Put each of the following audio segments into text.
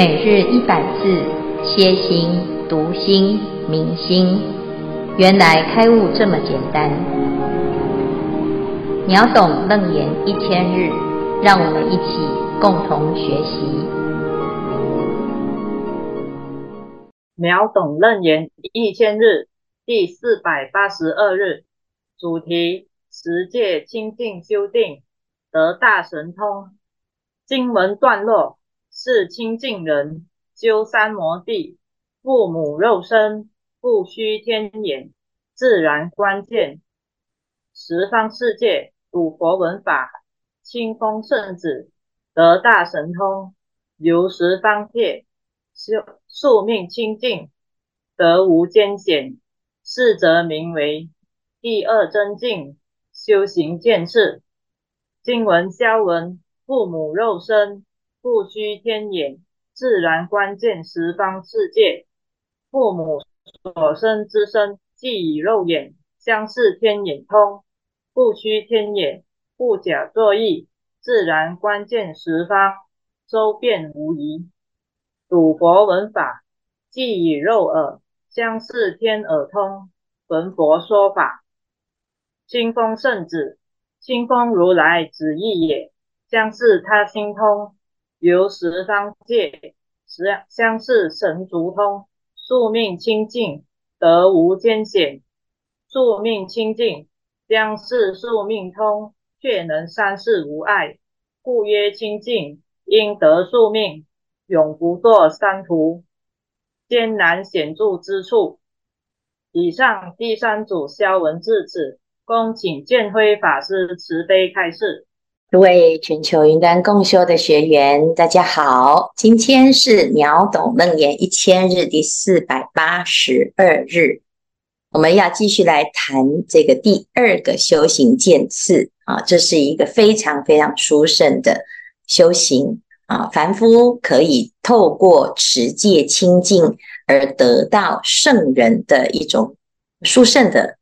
每日一百字，歇心、读心、明心，原来开悟这么简单。秒懂楞严一千日，让我们一起共同学习。秒懂楞严一千日第四百八十二日，主题：十戒清净修定，得大神通。经文段落：是清净人修三摩地，父母肉身，不须天眼，自然观见。十方世界五佛闻法，清风圣子得大神通，游十方界，修宿命清净，得无间险。是则名为第二真境修行见次。经文消文。父母肉身，不须天眼，自然观见十方世界。父母所生之身，既以肉眼相视天眼通，不须天眼，不假作意，自然观见十方，周遍无疑。读佛闻法，既以肉耳相视天耳通，闻佛说法。清风圣子，清风如来子意也。相视他心通，由十方界，实相视神足通，宿命清净，得无艰险。宿命清净，相视宿命通，却能三世无碍，故曰清净，应得宿命，永不堕三途艰难险阻之处。以上第三组消文至此，恭请见辉法师慈悲开示。各位全球云端共修的学员，大家好！今天是秒懂楞严一千日第四百八十二日，我们要继续来谈这个第二个修行渐次啊，这是一个非常非常殊胜的修行啊，凡夫可以透过持戒清净而得到圣人的一种殊胜的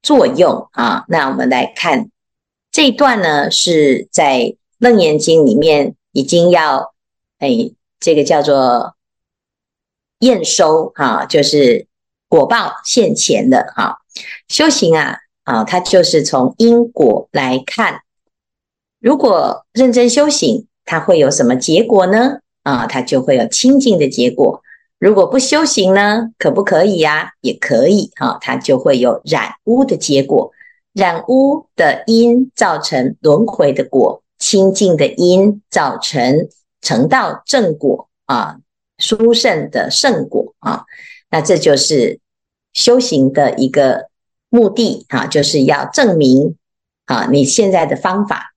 作用啊。那我们来看。这一段呢，是在《楞严经》里面已经要，哎，这个叫做验收啊，就是果报现前的啊。修行啊，啊，它就是从因果来看，如果认真修行，它会有什么结果呢？啊，它就会有清净的结果。如果不修行呢，可不可以呀？也可以啊，它就会有染污的结果。染污的因造成轮回的果，清净的因造成成道正果啊，殊胜的圣果啊，那这就是修行的一个目的啊，就是要证明啊，你现在的方法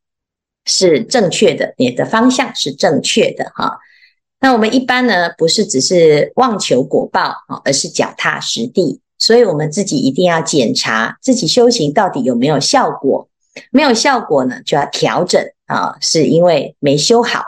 是正确的，你的方向是正确的哈、啊。那我们一般呢，不是只是妄求果报啊，而是脚踏实地。所以，我们自己一定要检查自己修行到底有没有效果。没有效果呢，就要调整啊，是因为没修好。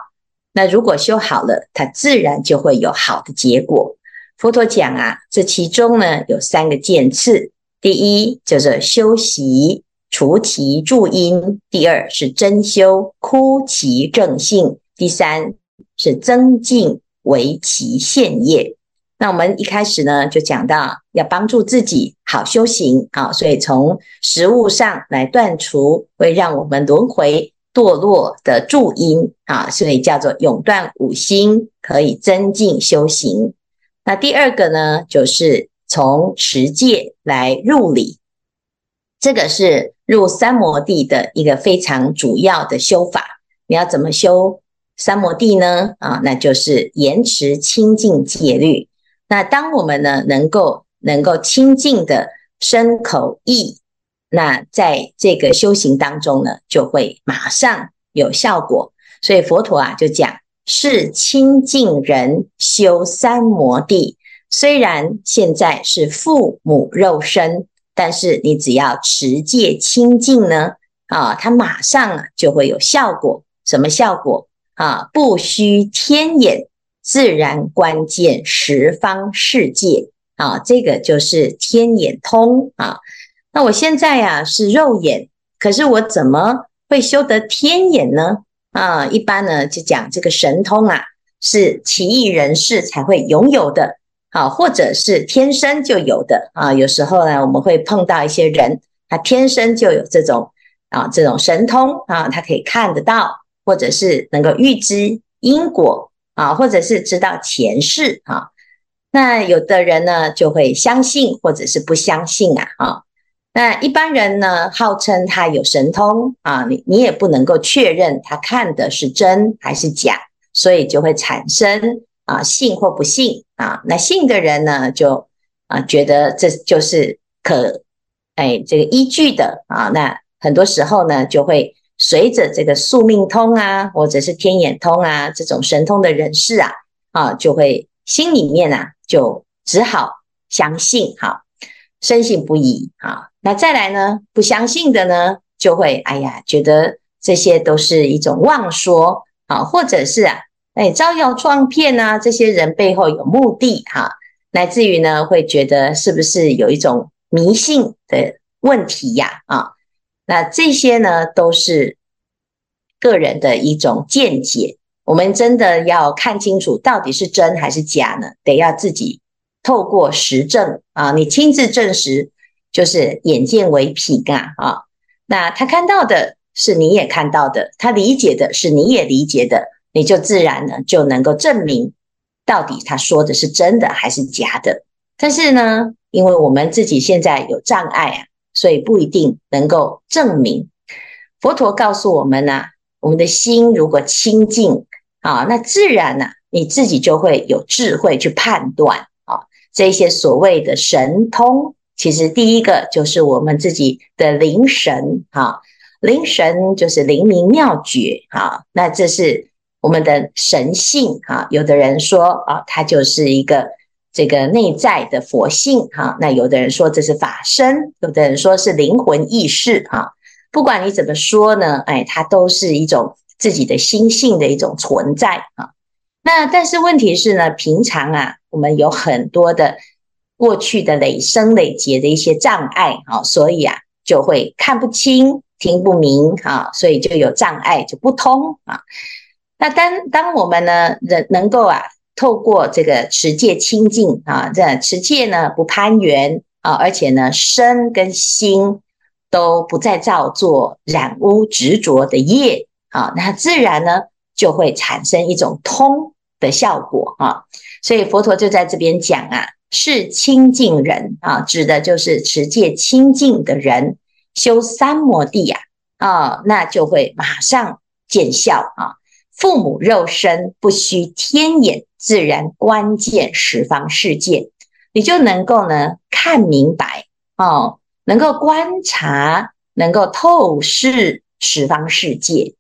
那如果修好了，它自然就会有好的结果。佛陀讲啊，这其中呢有三个渐次：第一叫做修习除其助因；第二是真修枯其正性；第三是增进为其现业。那我们一开始呢，就讲到要帮助自己好修行啊，所以从食物上来断除会让我们轮回堕落的助因啊，所以叫做永断五心，可以增进修行。那第二个呢，就是从持戒来入理，这个是入三摩地的一个非常主要的修法。你要怎么修三摩地呢？啊，那就是严持清净戒律。那当我们呢，能够能够清净的身口意，那在这个修行当中呢，就会马上有效果。所以佛陀啊就讲，是清净人修三摩地，虽然现在是父母肉身，但是你只要持戒清净呢，啊，它马上就会有效果。什么效果啊？不需天眼。自然观见十方世界啊，这个就是天眼通啊。那我现在呀、是肉眼，可是我怎么会修得天眼呢？啊，一般呢就讲这个神通啊，是奇异人士才会拥有的，好，或者是天生就有的啊。有时候呢，我们会碰到一些人，他天生就有这种啊这种神通啊，他可以看得到，或者是能够预知因果啊，或者是知道前世啊。那有的人呢，就会相信，或者是不相信啊啊。那一般人呢，号称他有神通啊，你你也不能够确认他看的是真还是假，所以就会产生啊信或不信啊。那信的人呢，就啊觉得这就是可哎这个依据的啊。那很多时候呢，就会随着这个宿命通啊，或者是天眼通啊这种神通的人士啊啊，就会心里面啊就只好相信哈，深信不疑啊。那再来呢？不相信的呢，就会哎呀，觉得这些都是一种妄说啊，或者是啊，哎，招摇撞骗啊，这些人背后有目的哈，乃至于呢，会觉得是不是有一种迷信的问题呀？啊，那这些呢，都是个人的一种见解。我们真的要看清楚，到底是真还是假呢？得要自己透过实证啊，你亲自证实。就是眼见为凭啊，啊，那他看到的是你也看到的，他理解的是你也理解的，你就自然呢就能够证明到底他说的是真的还是假的。但是呢，因为我们自己现在有障碍啊，所以不一定能够证明。佛陀告诉我们呢、我们的心如果清净啊，那自然呢、你自己就会有智慧去判断啊，这些所谓的神通。其实第一个就是我们自己的灵神哈，灵神就是灵明妙觉哈，那这是我们的神性哈。有的人说啊，它就是一个这个内在的佛性哈，那有的人说这是法身，有的人说是灵魂意识哈。不管你怎么说呢，哎，它都是一种自己的心性的一种存在啊。那但是问题是呢，平常啊，我们有很多的。过去的累生累劫的一些障碍啊，所以啊就会看不清、听不明啊，所以就有障碍，就不通啊。那当当我们呢能能够啊透过这个持戒清净啊，这持戒呢不攀缘啊，而且呢身跟心都不再造作染污执着的业啊，那自然呢就会产生一种通的效果啊。所以佛陀就在这边讲啊。是清净人啊，指的就是持戒清净的人，修三摩地呀啊，那就会马上见效啊。父母肉身不需天眼，自然关键十方世界，你就能够呢看明白哦，能够观察，能够透视十方世界。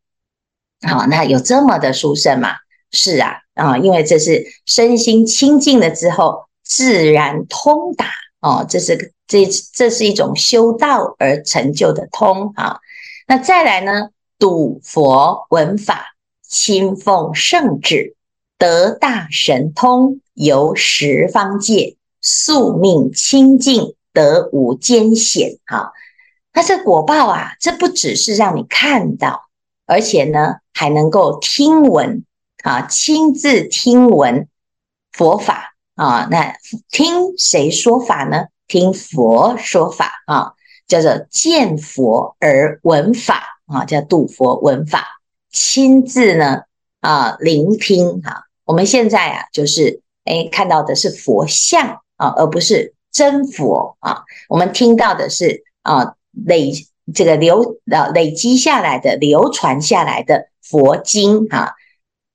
好，那有这么的殊胜吗？是啊啊，因为这是身心清净了之后。自然通达哦，这是这这是一种修道而成就的通啊。那再来呢，睹佛闻法，亲奉圣旨，得大神通，游十方界，宿命清净，得无艰险。哈，那这果报啊，这不只是让你看到，而且呢，还能够听闻啊，亲自听闻佛法。啊，那听谁说法呢？听佛说法啊，叫做见佛而闻法啊，叫度佛闻法，亲自呢啊聆听哈、我们现在啊，就是哎看到的是佛像啊，而不是真佛啊。我们听到的是啊累这个流啊累积下来的、流传下来的佛经啊。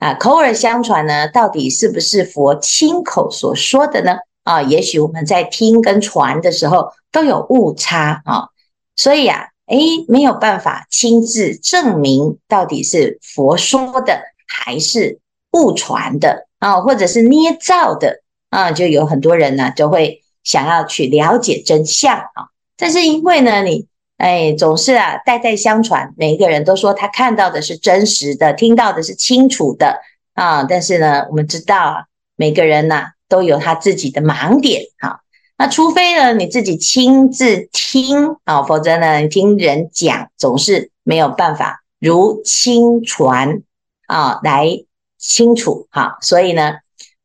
啊，口耳相传呢，到底是不是佛亲口所说的呢？啊，也许我们在听跟传的时候都有误差啊，所以啊，诶，没有办法亲自证明到底是佛说的还是误传的啊，或者是捏造的啊，就有很多人呢就会想要去了解真相啊，但是因为呢，你。哎，总是啊，代代相传，每一个人都说他看到的是真实的，听到的是清楚的啊。但是呢，我们知道啊，每个人呐、都有他自己的盲点啊。那除非呢你自己亲自听啊，否则呢你听人讲总是没有办法如亲传啊来清楚哈。所以呢，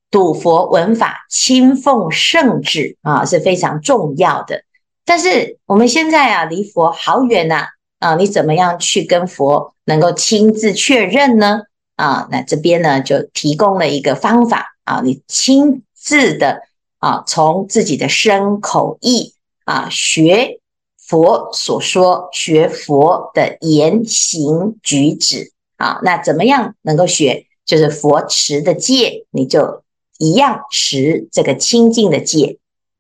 睹佛闻法，亲奉圣旨啊是非常重要的。但是我们现在啊，离佛好远呐啊，你怎么样去跟佛能够亲自确认呢？啊，那这边呢就提供了一个方法啊，你亲自的啊，从自己的身口意啊学佛所说，学佛的言行举止啊，那怎么样能够学？就是佛持的戒，你就一样持这个清净的戒。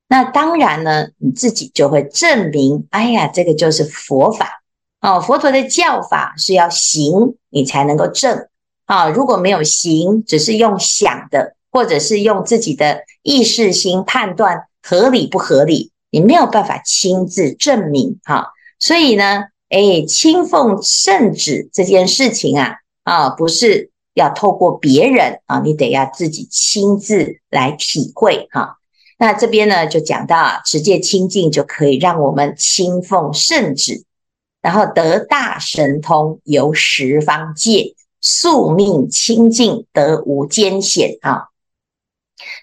那当然呢，你自己就会证明，哎呀，这个就是佛法哦。佛陀的教法是要行，你才能够证啊。如果没有行，只是用想的，或者是用自己的意识心判断合理不合理，你没有办法亲自证明哈。所以呢，哎，亲奉圣旨这件事情啊，啊，不是要透过别人啊，你得要自己亲自来体会哈。那这边呢，就讲到啊，持戒清净就可以让我们亲奉圣旨，然后得大神通，由十方界，宿命清净，得无间险啊。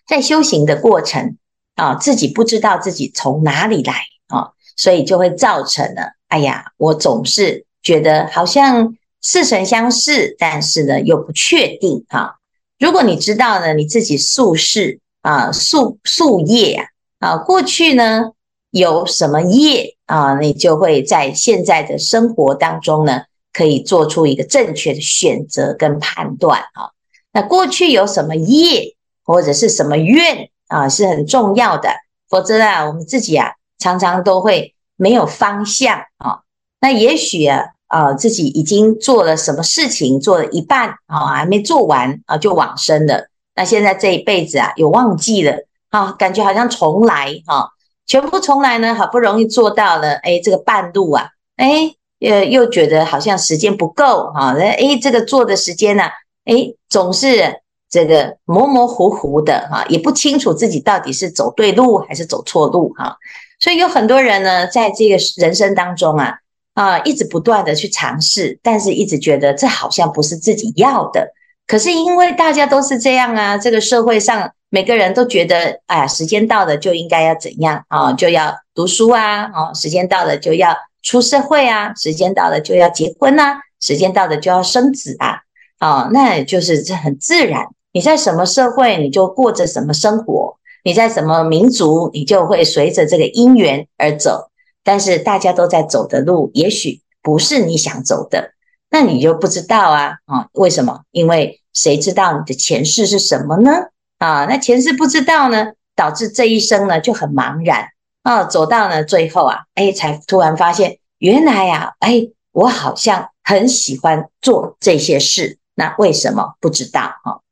在修行的过程啊，自己不知道自己从哪里来啊，所以就会造成了，哎呀，我总是觉得好像似曾相识，但是呢又不确定啊。如果你知道呢，你自己宿世。啊，宿宿业啊，啊，过去呢有什么业啊，你就会在现在的生活当中呢，可以做出一个正确的选择跟判断啊。那过去有什么业或者是什么愿啊，是很重要的，否则啊，我们自己啊常常都会没有方向啊。那也许啊，啊自己已经做了什么事情，做了一半啊，还没做完啊，就往生了。那现在这一辈子啊，有忘记了啊，感觉好像重来哈，全部重来呢，好不容易做到了，哎，这个半路啊，哎，呃，又觉得好像时间不够哈，哎，这个做的时间呢，哎，总是这个模模糊糊的哈，也不清楚自己到底是走对路还是走错路哈，所以有很多人呢，在这个人生当中啊，啊，一直不断的去尝试，但是一直觉得这好像不是自己要的。可是因为大家都是这样啊，这个社会上每个人都觉得，哎呀，时间到了就应该要怎样啊，就要读书啊，哦，时间到了就要出社会啊，时间到了就要结婚啊，时间到了就要生子啊，哦，那就是这很自然。你在什么社会，你就过着什么生活；你在什么民族，你就会随着这个因缘而走。但是大家都在走的路，也许不是你想走的。那你就不知道啊啊？为什么？因为谁知道你的前世是什么呢？啊，那前世不知道呢，导致这一生呢就很茫然啊。走到呢最后啊，哎，才突然发现，原来呀，哎，我好像很喜欢做这些事。那为什么不知道啊？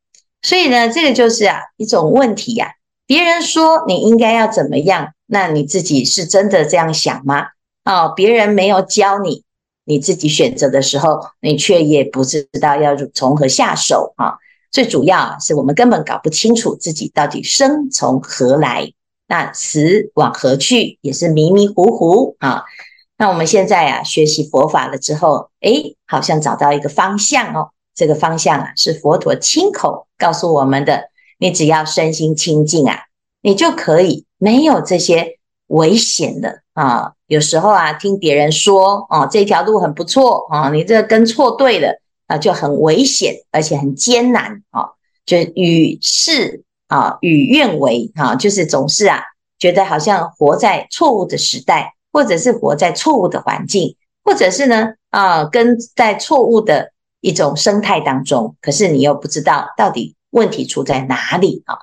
所以呢，这个就是啊一种问题呀。别人说你应该要怎么样，那你自己是真的这样想吗？哦，别人没有教你。你自己选择的时候，你却也不知道要从何下手啊！最主要是我们根本搞不清楚自己到底生从何来，那死往何去，也是迷迷糊糊啊。那我们现在啊，学习佛法了之后，诶，好像找到一个方向哦。这个方向啊，是佛陀亲口告诉我们的。你只要身心清净啊，你就可以没有这些危险的啊。有时候啊，听别人说哦，这条路很不错啊，你这跟错对了啊，就很危险，而且很艰难啊，就与世啊与愿违啊，就是总是啊觉得好像活在错误的时代，或者是活在错误的环境，或者是呢啊跟在错误的一种生态当中，可是你又不知道到底问题出在哪里啊，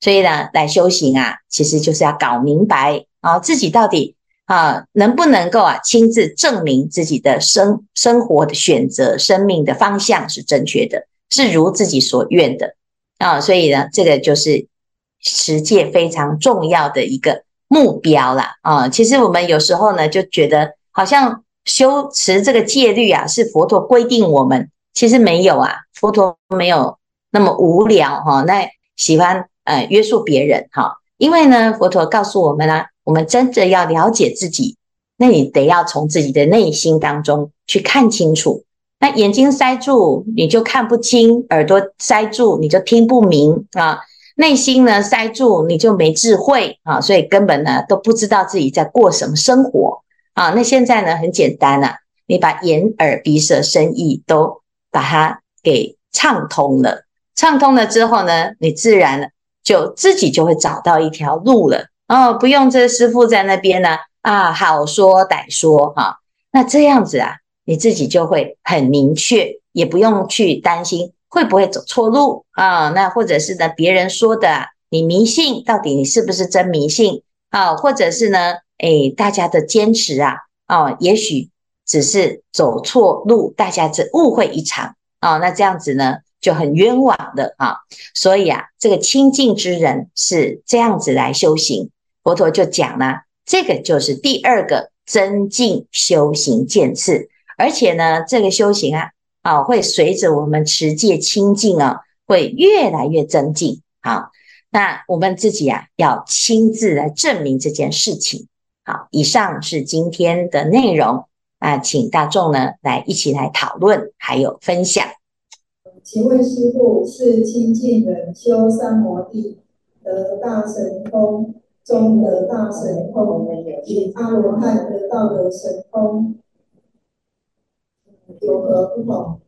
所以呢，来修行啊，其实就是要搞明白啊自己到底。啊，能不能够啊亲自证明自己的生生活的选择、生命的方向是正确的，是如自己所愿的啊？所以呢，这个就是持戒非常重要的一个目标啦。啊！其实我们有时候呢就觉得，好像修持这个戒律啊，是佛陀规定我们，其实没有啊，佛陀没有那么无聊哈、那喜欢呃约束别人哈、因为呢，佛陀告诉我们啊。我们真的要了解自己，那你得要从自己的内心当中去看清楚那眼睛塞住，你就看不清；耳朵塞住，你就听不明啊。内心呢塞住，你就没智慧啊，所以根本呢都不知道自己在过什么生活啊。那现在呢很简单啊，你把眼耳鼻舌身意都把它给畅通了，畅通了之后呢，你自然就自己就会找到一条路了哦，不用这师傅在那边呢啊，好说歹说哈、那这样子啊。你自己就会很明确，也不用去担心会不会走错路啊。那或者是呢，别人说的你迷信，到底你是不是真迷信啊？或者是呢，诶，大家的坚持啊，啊，也许只是走错路，大家只误会一场啊。那这样子呢，就很冤枉的啊。所以啊，这个清净之人是这样子来修行。佛陀就讲了，这个就是第二个增进修行渐次。而且呢，这个修行啊，啊，会随着我们持戒清净啊，会越来越增进。好，那我们自己啊，要亲自来证明这件事情。好，以上是今天的内容啊，请大众呢来一起来讨论，还有分享。请问师父，是清净人修三摩地得大神通中的大神通，与阿罗汉得到的神通，有何不同？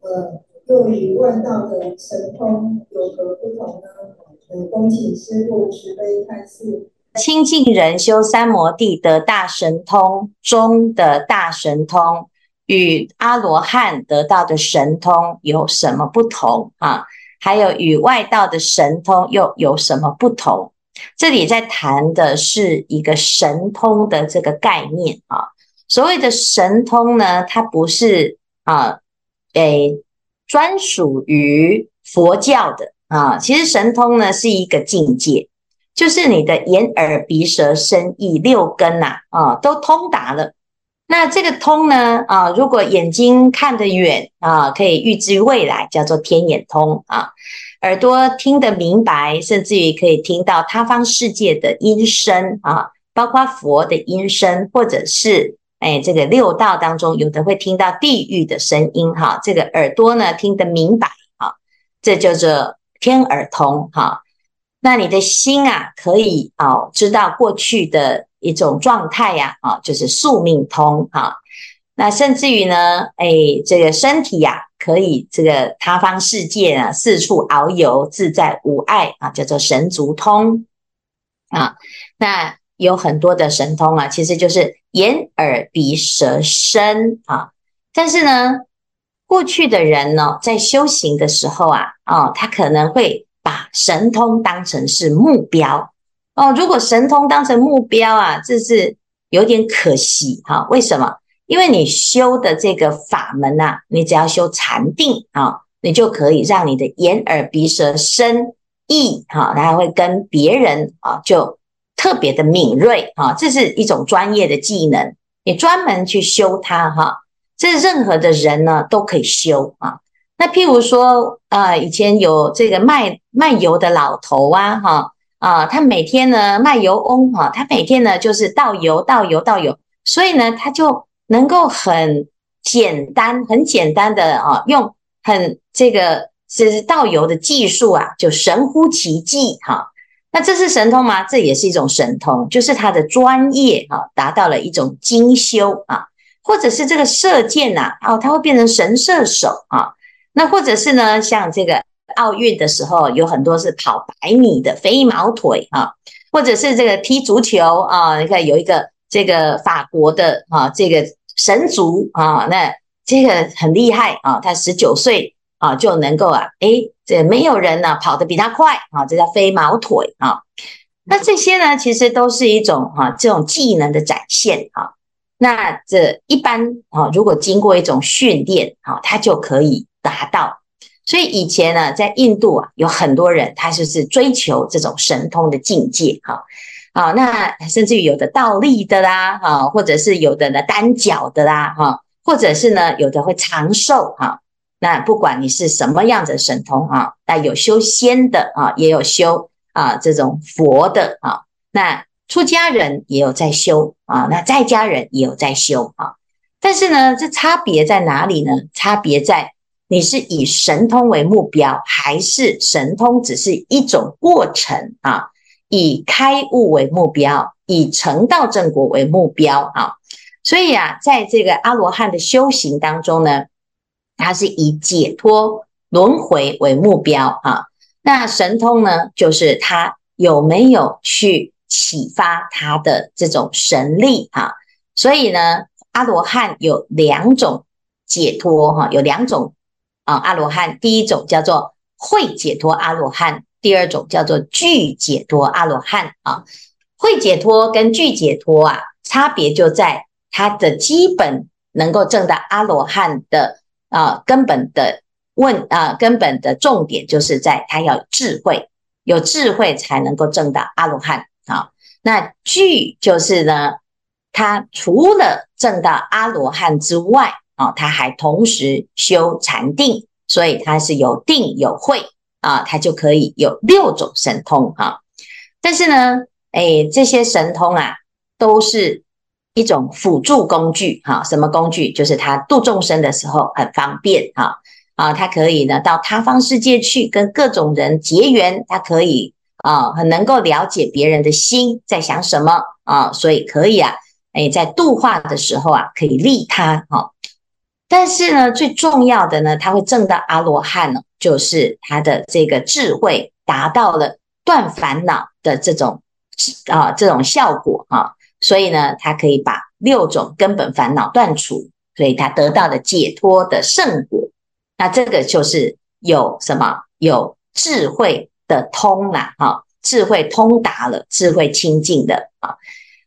呃，又与外道的神通有何不同呢？呃，恭请师父慈悲开示。清净人修三摩地得大神通中的大神通，与阿罗汉得到的神通有什么不同啊？还有与外道的神通又有什么不同？这里在谈的是一个神通的这个概念啊。所谓的神通呢，它不是啊，诶，专属于佛教的啊。其实神通呢是一个境界，就是你的眼耳鼻舌身意六根呐啊，都通达了。那这个通呢啊，如果眼睛看得远啊，可以预知未来，叫做天眼通啊。耳朵听得明白，甚至于可以听到他方世界的音声啊，包括佛的音声，或者是。哎，这个六道当中，有的会听到地狱的声音，哈，这个耳朵呢听得明白，啊，这叫做天耳通，哈。那你的心啊，可以啊知道过去的一种状态呀，啊，就是宿命通，啊。那甚至于呢，哎，这个身体呀，可以这个他方世界啊，四处遨游，自在无碍啊，叫做神足通，啊，那。有很多的神通啊，其实就是眼耳鼻舌身啊。但是呢，过去的人呢，在修行的时候啊，哦，他可能会把神通当成是目标哦。如果神通当成目标啊，这是有点可惜哈。为什么？因为你修的这个法门呐，你只要修禅定啊，你就可以让你的眼耳鼻舌身意哈，它还会跟别人啊就。特别的敏锐啊，这是一种专业的技能，你专门去修它哈。这任何的人呢都可以修啊。那譬如说呃，以前有这个卖卖油的老头啊，哈啊，他每天呢卖油翁哈，他每天呢就是倒油倒油倒油，所以呢他就能够很简单很简单的啊，用很这个是倒油的技术啊，就神乎其技哈。那这是神通吗？这也是一种神通，就是他的专业啊，达到了一种精修啊，或者是这个射箭呐，哦，他会变成神射手啊。那或者是呢，像这个奥运的时候，有很多是跑百米的飞毛腿啊，或者是这个踢足球啊，你看有一个这个法国的啊，这个神足啊，那这个很厉害啊，他十九岁。啊，就能够啊，诶，这没有人呢跑得比他快啊，这叫飞毛腿啊。那这些呢，其实都是一种哈、啊，这种技能的展现啊。那这一般啊，如果经过一种训练啊，他就可以达到。所以以前呢，在印度啊，有很多人他就是追求这种神通的境界哈。啊，那甚至于有的倒立的啦，啊，或者是有的呢单脚的啦，哈，或者是呢有的会长寿哈。那不管你是什么样的神通啊，那有修仙的啊，也有修啊这种佛的啊，那出家人也有在修啊，那在家人也有在修啊。但是呢，这差别在哪里呢？差别在你是以神通为目标，还是神通只是一种过程啊？以开悟为目标，以成道正果为目标啊。所以啊，在这个阿罗汉的修行当中呢，他是以解脱轮回为目标啊。那神通呢，就是他有没有去启发他的这种神力啊？所以呢，阿罗汉有两种解脱哈，有两种啊。阿罗汉第一种叫做会解脱阿罗汉，第二种叫做具解脱阿罗汉啊。会解脱跟具解脱啊，差别就在它的基本能够证到阿罗汉的啊根本的问啊根本的重点，就是在他要智慧，有智慧才能够证到阿罗汉啊。那具就是呢。他除了证到阿罗汉之外，啊，他还同时修禅定，所以他是有定有慧啊，他就可以有六种神通哈。但是呢，哎，这些神通啊，都是一种辅助工具哈。什么工具？就是他度众生的时候很方便哈啊，他可以呢到他方世界去跟各种人结缘，他可以啊很能够了解别人的心在想什么啊，所以可以啊。哎，在度化的时候啊，可以利他哈。但是呢，最重要的呢，他会证到阿罗汉呢，就是他的这个智慧达到了断烦恼的这种啊这种效果啊。所以呢，他可以把六种根本烦恼断除，所以他得到了解脱的圣果。那这个就是有什么？有智慧的通了啊，智慧通达了，智慧清净的啊。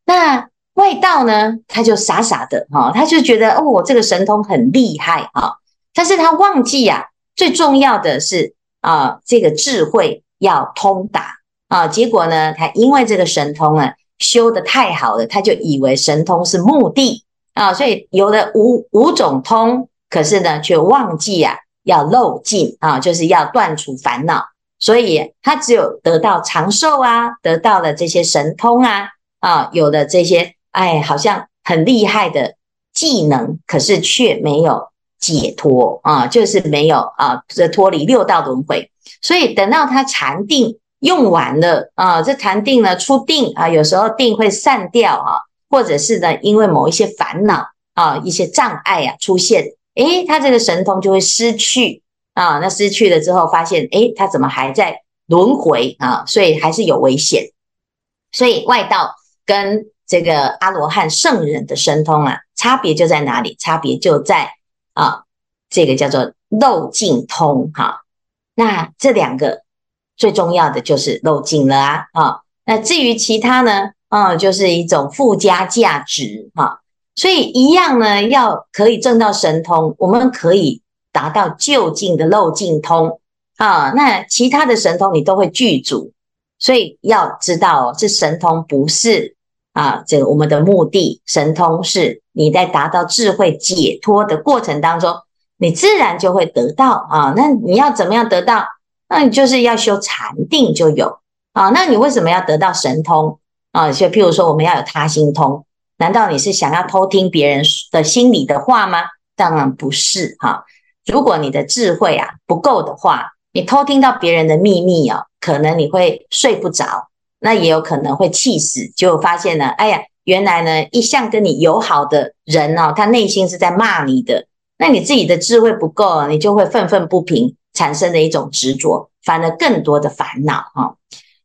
那外道呢，他就傻傻的哈，他就觉得哦，我这个神通很厉害啊，但是他忘记呀，最重要的是啊，这个智慧要通达啊。结果呢，他因为这个神通啊，修得太好了，他就以为神通是目的啊，所以有了五五种通，可是呢，却忘记呀，要漏尽啊，就是要断除烦恼，所以他只有得到长寿啊，得到了这些神通啊，啊，有了这些。哎，好像很厉害的技能，可是却没有解脱啊，就是没有啊，这脱离六道轮回。所以等到他禅定用完了啊，这禅定呢出定啊，有时候定会散掉啊，或者是呢因为某一些烦恼啊、一些障碍啊出现，诶，他这个神通就会失去啊。那失去了之后，发现诶，他怎么还在轮回啊？所以还是有危险。所以外道跟这个阿罗汉圣人的神通啊，差别就在哪里？差别就在啊，这个叫做漏尽通哈。那这两个最重要的就是漏尽了啊啊。那至于其他呢，啊，就是一种附加价值哈。所以一样呢，要可以证到神通，我们可以达到究竟的漏尽通啊。那其他的神通你都会具足，所以要知道哦，这神通不是。啊，这个我们的目的神通是你在达到智慧解脱的过程当中，你自然就会得到啊。那你要怎么样得到？那你就是要修禅定就有啊。那你为什么要得到神通啊？就譬如说我们要有他心通，难道你是想要偷听别人的心里的话吗？当然不是哈、如果你的智慧啊不够的话，你偷听到别人的秘密啊，可能你会睡不着。那也有可能会气死，就发现呢，哎呀，原来呢，一向跟你友好的人哦，他内心是在骂你的。那你自己的智慧不够，你就会愤愤不平，产生的一种执着，反而更多的烦恼哈。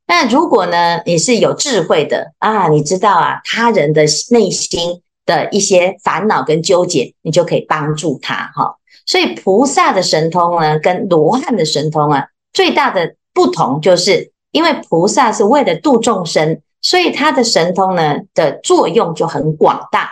那如果呢，你是有智慧的啊，你知道啊，他人的内心的一些烦恼跟纠结，你就可以帮助他哈。所以菩萨的神通呢，跟罗汉的神通啊，最大的不同就是。因为菩萨是为了度众生，所以他的神通呢的作用就很广大。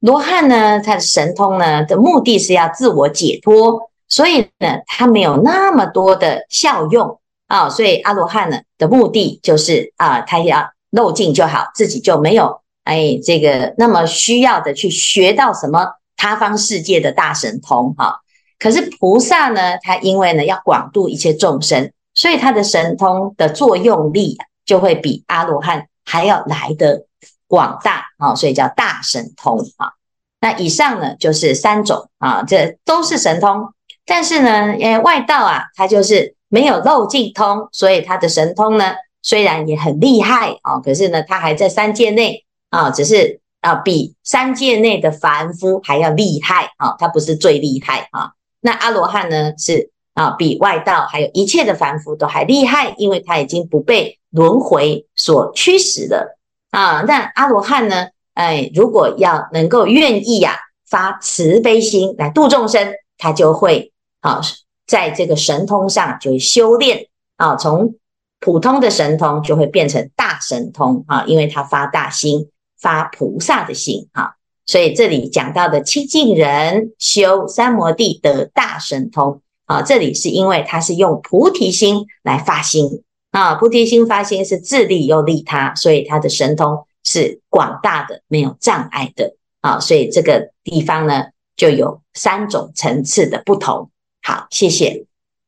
罗汉呢，他的神通呢的目的是要自我解脱，所以呢，他没有那么多的效用啊。所以阿罗汉呢的目的就是啊，他要漏尽就好，自己就没有哎这个那么需要的去学到什么他方世界的大神通哈。可是菩萨呢，他因为呢要广度一切众生。所以他的神通的作用力啊就会比阿罗汉还要来得广大啊，所以叫大神通啊。那以上呢就是三种啊，这都是神通。但是呢，呃，外道啊，他就是没有漏尽通，所以他的神通呢，虽然也很厉害啊，可是呢，他还在三界内啊，只是啊，比三界内的凡夫还要厉害啊，他不是最厉害啊。那阿罗汉呢，是啊，比外道还有一切的凡夫都还厉害，因为他已经不被轮回所驱使了啊。那阿罗汉呢，哎，如果要能够愿意呀、啊，发慈悲心来度众生，他就会。啊，在这个神通上就会修炼啊，从普通的神通就会变成大神通啊，因为他发大心，发菩萨的心啊，所以这里讲到的清净人修三摩地得大神通啊，这里是因为他是用菩提心来发心啊，菩提心发心是自利又利他，所以他的神通是广大的，没有障碍的啊，所以这个地方呢就有三种层次的不同。好，谢谢。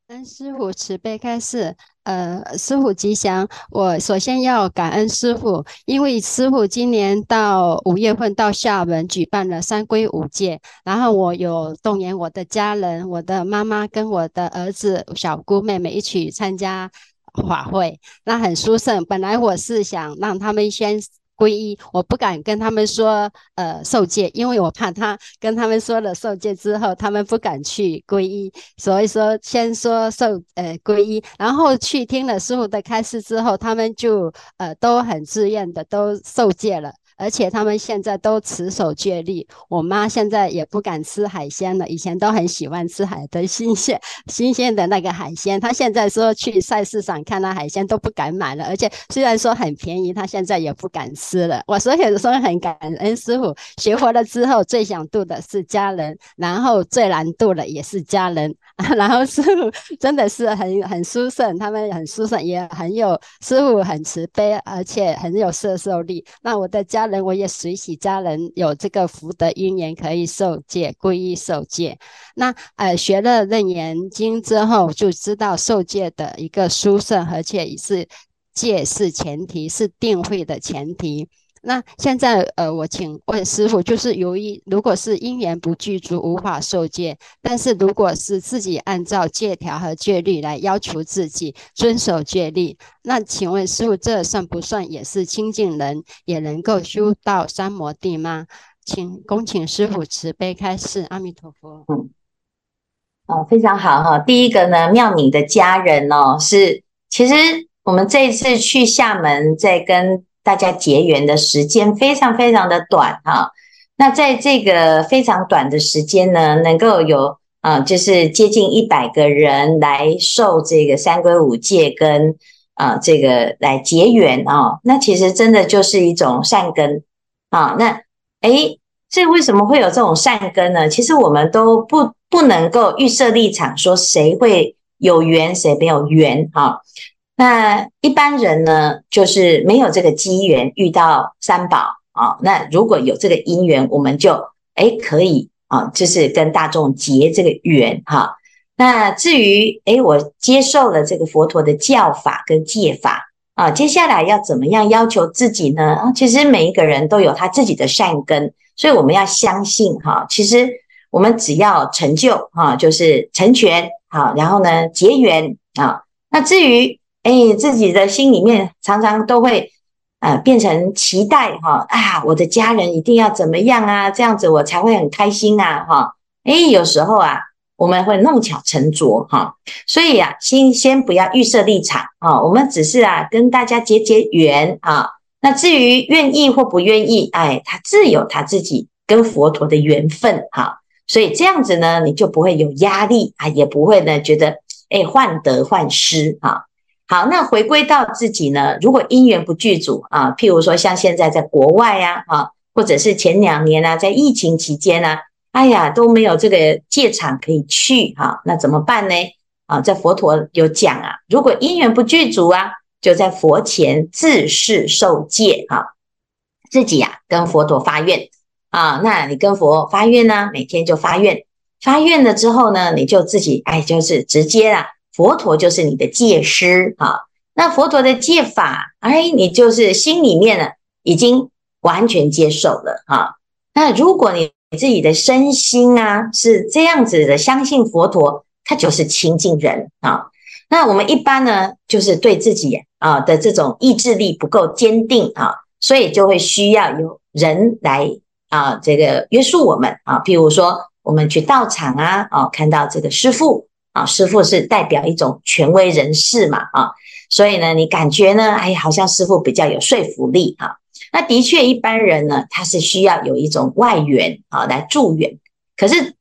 恩师傅慈悲开示，呃，师傅吉祥。我首先要感恩师傅，因为师傅今年到五月份到厦门举办了三皈五戒，然后我有动员我的家人，我的妈妈跟我的儿子、小姑妹妹一起参加法会，那很殊胜。本来我是想让他们先。皈依，我不敢跟他们说，呃，受戒，因为我怕他跟他们说了受戒之后，他们不敢去皈依，所以说先说受，呃，皈依，然后去听了师傅的开示之后，他们就，呃，都很自愿的都受戒了。而且他们现在都持守戒律，我妈现在也不敢吃海鲜了，以前都很喜欢吃海的新鲜、新鲜的那个海鲜。她现在说去菜市场看到海鲜都不敢买了，而且虽然说很便宜，她现在也不敢吃了。我所以说很感恩师傅，学佛了之后最想度的是家人，然后最难度的也是家人。然后师傅真的是很很殊胜，他们很殊胜，也很有师傅很慈悲，而且很有摄受力。那我的家人，我也随喜家人有这个福德因缘可以受戒皈依受戒。那呃学了楞严经之后，就知道受戒的一个殊胜，而且也是戒是前提，是定慧的前提。那现在，呃，我请问师傅，就是由于如果是因缘不具足，无法受戒；但是如果是自己按照戒条和戒律来要求自己遵守戒律，那请问师傅，这算不算也是清净人，也能够修到三摩地吗？请恭请师傅慈悲开示，阿弥陀佛。嗯，哦，非常好哈。第一个呢，妙敏的家人哦，是其实我们这次去厦门，在跟。大家结缘的时间非常非常的短哈，那在这个非常短的时间呢，能够有啊，就是接近一百个人来受这个三规五戒跟啊这个来结缘啊，那其实真的就是一种善根啊。那诶，这为什么会有这种善根呢？其实我们都不不能够预设立场，说谁会有缘，谁没有缘啊。那一般人呢，就是没有这个机缘遇到三宝啊。那如果有这个因缘，我们就诶可以啊，就是跟大众结这个缘哈。那至于诶我接受了这个佛陀的教法跟戒法啊，接下来要怎么样要求自己呢？其实每一个人都有他自己的善根，所以我们要相信哈。其实我们只要成就哈，就是成全好，然后呢结缘啊。那至于哎，自己的心里面常常都会，呃，变成期待哈啊，我的家人一定要怎么样啊，这样子我才会很开心啊哈。哎，有时候啊，我们会弄巧成拙哈，所以啊，先先不要预设立场啊，我们只是啊跟大家结结缘啊。那至于愿意或不愿意，哎，他自有他自己跟佛陀的缘分哈。所以这样子呢，你就不会有压力啊，也不会呢觉得哎患得患失哈。好，那回归到自己呢？如果因缘不具足啊，譬如说像现在在国外呀，啊，或者是前两年啊，在疫情期间呢，哎呀都没有这个戒场可以去哈，那怎么办呢？啊，在佛陀有讲啊，如果因缘不具足啊，就在佛前自誓受戒哈，自己呀跟佛陀发愿啊，那你跟佛发愿呢，每天就发愿，发愿了之后呢，你就自己哎就是直接啦。佛陀就是你的戒师啊，那佛陀的戒法，哎，你就是心里面呢已经完全接受了啊。那如果你自己的身心啊是这样子的，相信佛陀，他就是清净人啊。那我们一般呢，就是对自己啊的这种意志力不够坚定啊，所以就会需要有人来啊这个约束我们啊。譬如说，我们去道场啊，啊看到这个师父啊，师父是代表一种权威人士嘛啊，所以呢，你感觉呢，哎，好像师父比较有说服力啊。那的确，一般人呢，他是需要有一种外援啊来助缘。可是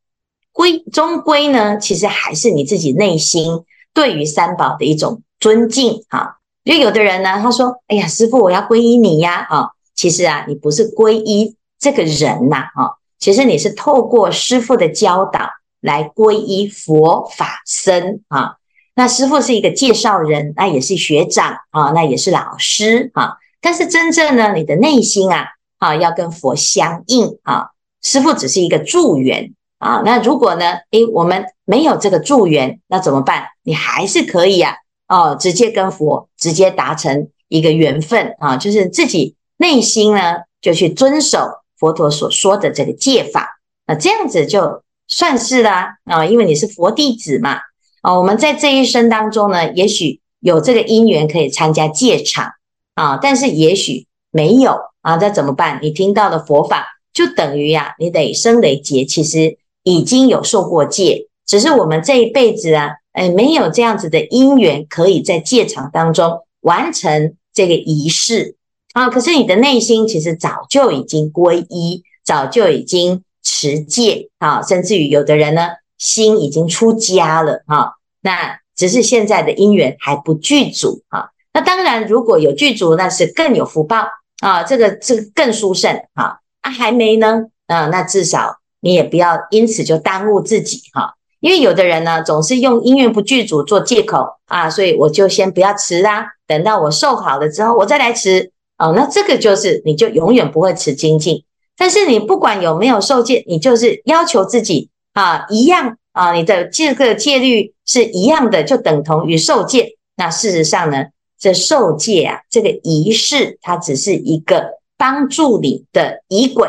归终归呢，其实还是你自己内心对于三宝的一种尊敬啊。就有的人呢，他说：“哎呀，师父，我要皈依你呀！”啊，其实啊，你不是皈依这个人呐，啊，其实你是透过师父的教导来皈依佛法僧啊。那师父是一个介绍人，那也是学长啊，那也是老师啊。但是真正呢，你的内心啊，啊，要跟佛相应啊。师父只是一个助缘啊。那如果呢，诶，我们没有这个助缘，那怎么办？你还是可以啊，哦，直接跟佛直接达成一个缘分啊，就是自己内心呢，就去遵守佛陀所说的这个戒法。那这样子就算是啦啊，因为你是佛弟子嘛。啊，我们在这一生当中呢，也许有这个因缘可以参加戒场。啊，但是也许没有啊，那怎么办？你听到的佛法就等于呀、啊，你累生累劫其实已经有受过戒，只是我们这一辈子啊，哎，没有这样子的因缘，可以在戒场当中完成这个仪式啊。可是你的内心其实早就已经皈依，早就已经持戒啊，甚至于有的人呢，心已经出家了啊，那只是现在的因缘还不具足啊。那当然，如果有具足，那是更有福报啊，这个这个更殊胜啊。啊，还没呢，啊，那至少你也不要因此就耽误自己哈、因为有的人呢，总是用因缘不具足做借口啊，所以我就先不要持啦，等到我受好了之后，我再来持哦、那这个就是你就永远不会持精进。但是你不管有没有受戒，你就是要求自己啊一样啊，你的这个戒律是一样的，就等同于受戒。那事实上呢？这受戒啊，这个仪式它只是一个帮助你的仪轨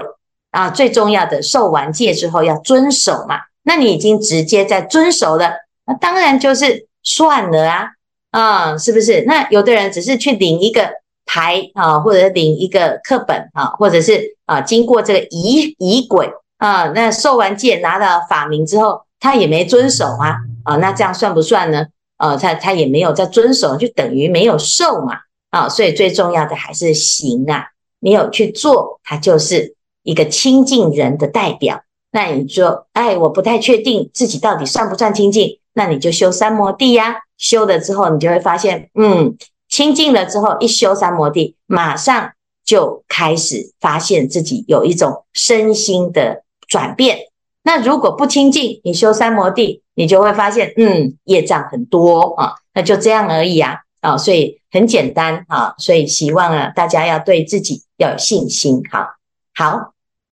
啊。最重要的，受完戒之后要遵守嘛。那你已经直接在遵守了，那当然就是算了啊，啊，是不是？那有的人只是去领一个牌啊，或者领一个课本啊，或者是啊，经过这个仪仪轨啊，那受完戒拿到法名之后，他也没遵守啊，啊，那这样算不算呢？呃，他他也没有在遵守，就等于没有受嘛，啊，所以最重要的还是行啊，你有去做，他就是一个清净人的代表。那你说，哎，我不太确定自己到底算不算清净，那你就修三摩地呀，修了之后，你就会发现，嗯，清净了之后，一修三摩地，马上就开始发现自己有一种身心的转变。那如果不清净，你修三摩地，你就会发现，嗯，业障很多啊，那就这样而已啊，啊，所以很简单啊，所以希望啊，大家要对自己要有信心，哈，好，